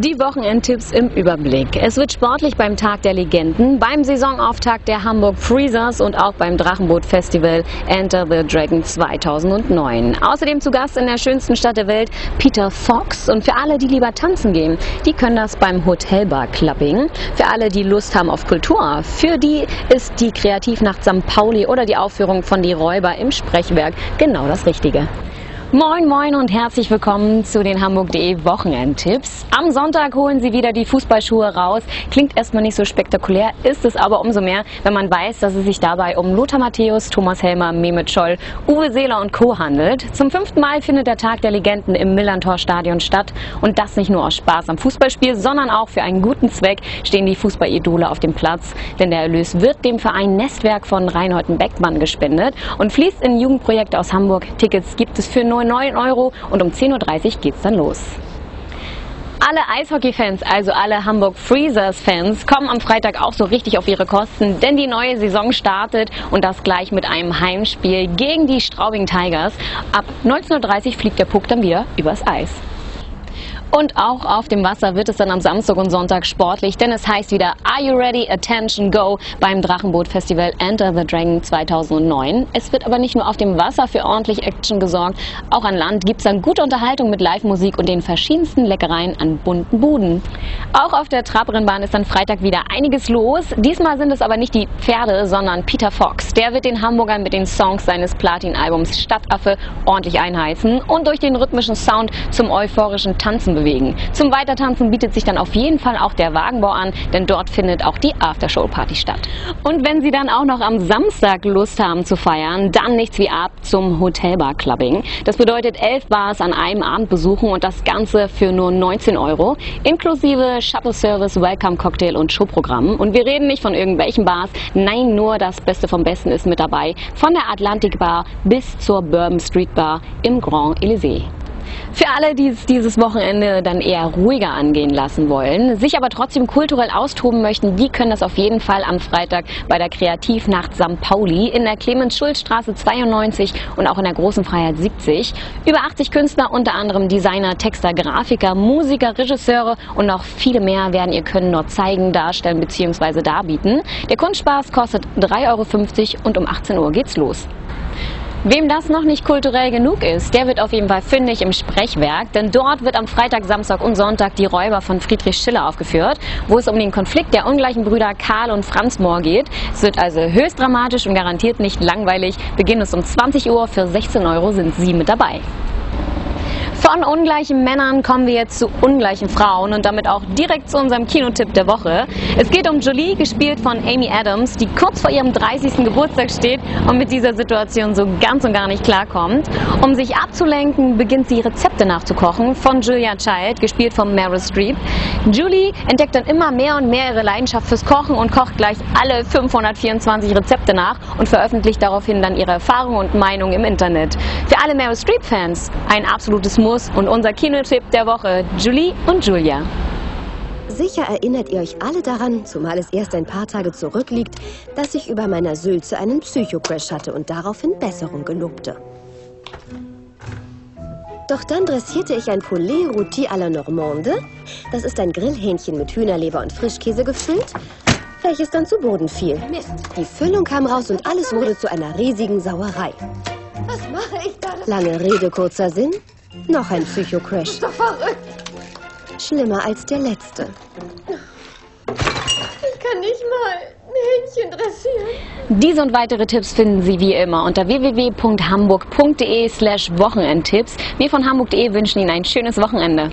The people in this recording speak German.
Die Wochenendtipps im Überblick. Es wird sportlich beim Tag der Legenden, beim Saisonauftakt der Hamburg Freezers und auch beim Drachenboot Festival Enter the Dragon 2009. Außerdem zu Gast in der schönsten Stadt der Welt Peter Fox. Und für alle, die lieber tanzen gehen, die können das beim Hotelbar Clubbing. Für alle, die Lust haben auf Kultur, für die ist die Kreativnacht St. Pauli oder die Aufführung von Die Räuber im Sprechwerk genau das Richtige. Moin Moin und herzlich willkommen zu den Hamburg.de Wochenendtipps. Am Sonntag holen Sie wieder die Fußballschuhe raus. Klingt erstmal nicht so spektakulär, ist es aber umso mehr, wenn man weiß, dass es sich dabei um Lothar Matthäus, Thomas Helmer, Mehmet Scholl, Uwe Seeler und Co. handelt. Zum fünften Mal findet der Tag der Legenden im Millantor Stadion statt und das nicht nur aus Spaß am Fußballspiel, sondern auch für einen guten Zweck stehen die Fußballidole auf dem Platz, denn der Erlös wird dem Verein Nestwerk von Reinhold Beckmann gespendet und fließt in Jugendprojekte aus Hamburg. Tickets gibt es für 9 Euro und um 10.30 Uhr geht's dann los. Alle Eishockey-Fans, also alle Hamburg Freezers-Fans, kommen am Freitag auch so richtig auf ihre Kosten, denn die neue Saison startet und das gleich mit einem Heimspiel gegen die Straubing Tigers. Ab 19.30 Uhr fliegt der Puck dann wieder übers Eis. Und auch auf dem Wasser wird es dann am Samstag und Sonntag sportlich, denn es heißt wieder Are you ready? Attention, go beim Drachenboot Festival Enter the Dragon 2009. Es wird aber nicht nur auf dem Wasser für ordentlich Action gesorgt, auch an Land gibt es dann gute Unterhaltung mit Live-Musik und den verschiedensten Leckereien an bunten Buden. Auch auf der Trabrennbahn ist dann Freitag wieder einiges los. Diesmal sind es aber nicht die Pferde, sondern Peter Fox. Der wird den Hamburgern mit den Songs seines Platin-Albums Stadtaffe ordentlich einheißen und durch den rhythmischen Sound zum euphorischen Tanzen bewegen. Zum Weitertanzen bietet sich dann auf jeden Fall auch der Wagenbau an, denn dort findet auch die Aftershow-Party statt. Und wenn Sie dann auch noch am Samstag Lust haben zu feiern, dann nichts wie ab zum Hotelbar Clubbing. Das bedeutet elf Bars an einem Abend besuchen und das Ganze für nur 19 Euro, inklusive Shuttle Service, Welcome Cocktail und Showprogramm. Und wir reden nicht von irgendwelchen Bars, nein, nur das Beste vom Besten ist mit dabei, von der Atlantic Bar bis zur Bourbon Street Bar im Grand Elysée. Für alle, die es dieses Wochenende dann eher ruhiger angehen lassen wollen, sich aber trotzdem kulturell austoben möchten, die können das auf jeden Fall am Freitag bei der Kreativnacht St. Pauli in der Clemens-Schulz-Straße 92 und auch in der Großen Freiheit 70. Über 80 Künstler, unter anderem Designer, Texter, Grafiker, Musiker, Regisseure und noch viele mehr werden ihr Können dort zeigen, darstellen bzw. darbieten. Der Kunstspaß kostet 3,50 Euro und um 18 Uhr geht's los. Wem das noch nicht kulturell genug ist, der wird auf jeden Fall fündig im Sprechwerk, denn dort wird am Freitag, Samstag und Sonntag die Räuber von Friedrich Schiller aufgeführt, wo es um den Konflikt der ungleichen Brüder Karl und Franz Mohr geht. Es wird also höchst dramatisch und garantiert nicht langweilig. Beginn ist um 20 Uhr, für 16 Euro sind Sie mit dabei. Von ungleichen Männern kommen wir jetzt zu ungleichen Frauen und damit auch direkt zu unserem Kinotipp der Woche. Es geht um Jolie, gespielt von Amy Adams, die kurz vor ihrem 30. Geburtstag steht und mit dieser Situation so ganz und gar nicht klarkommt. Um sich abzulenken, beginnt sie Rezepte nachzukochen von Julia Child, gespielt von Meryl Streep. Julie entdeckt dann immer mehr und mehr ihre Leidenschaft fürs Kochen und kocht gleich alle 524 Rezepte nach und veröffentlicht daraufhin dann ihre Erfahrungen und Meinungen im Internet. Für alle Meryl Streep-Fans ein absolutes Muss Kosmos und unser Kinotipp der Woche, Julie und Julia. Sicher erinnert ihr euch alle daran, zumal es erst ein paar Tage zurückliegt, dass ich über meiner Sülze einen Psychocrash hatte und daraufhin Besserung gelobte. Doch dann dressierte ich ein Poulet Rôti à la Normande. Das ist ein Grillhähnchen mit Hühnerleber und Frischkäse gefüllt, welches dann zu Boden fiel. Mist. Die Füllung kam raus und alles wurde zu einer riesigen Sauerei. Was mache ich da? Lange Rede, kurzer Sinn. Noch ein Psychocrash. Das ist doch verrückt. Schlimmer als der letzte. Ich kann nicht mal ein Hähnchen dressieren. Diese und weitere Tipps finden Sie wie immer unter www.hamburg.de slash Wochenendtipps. Wir von hamburg.de wünschen Ihnen ein schönes Wochenende.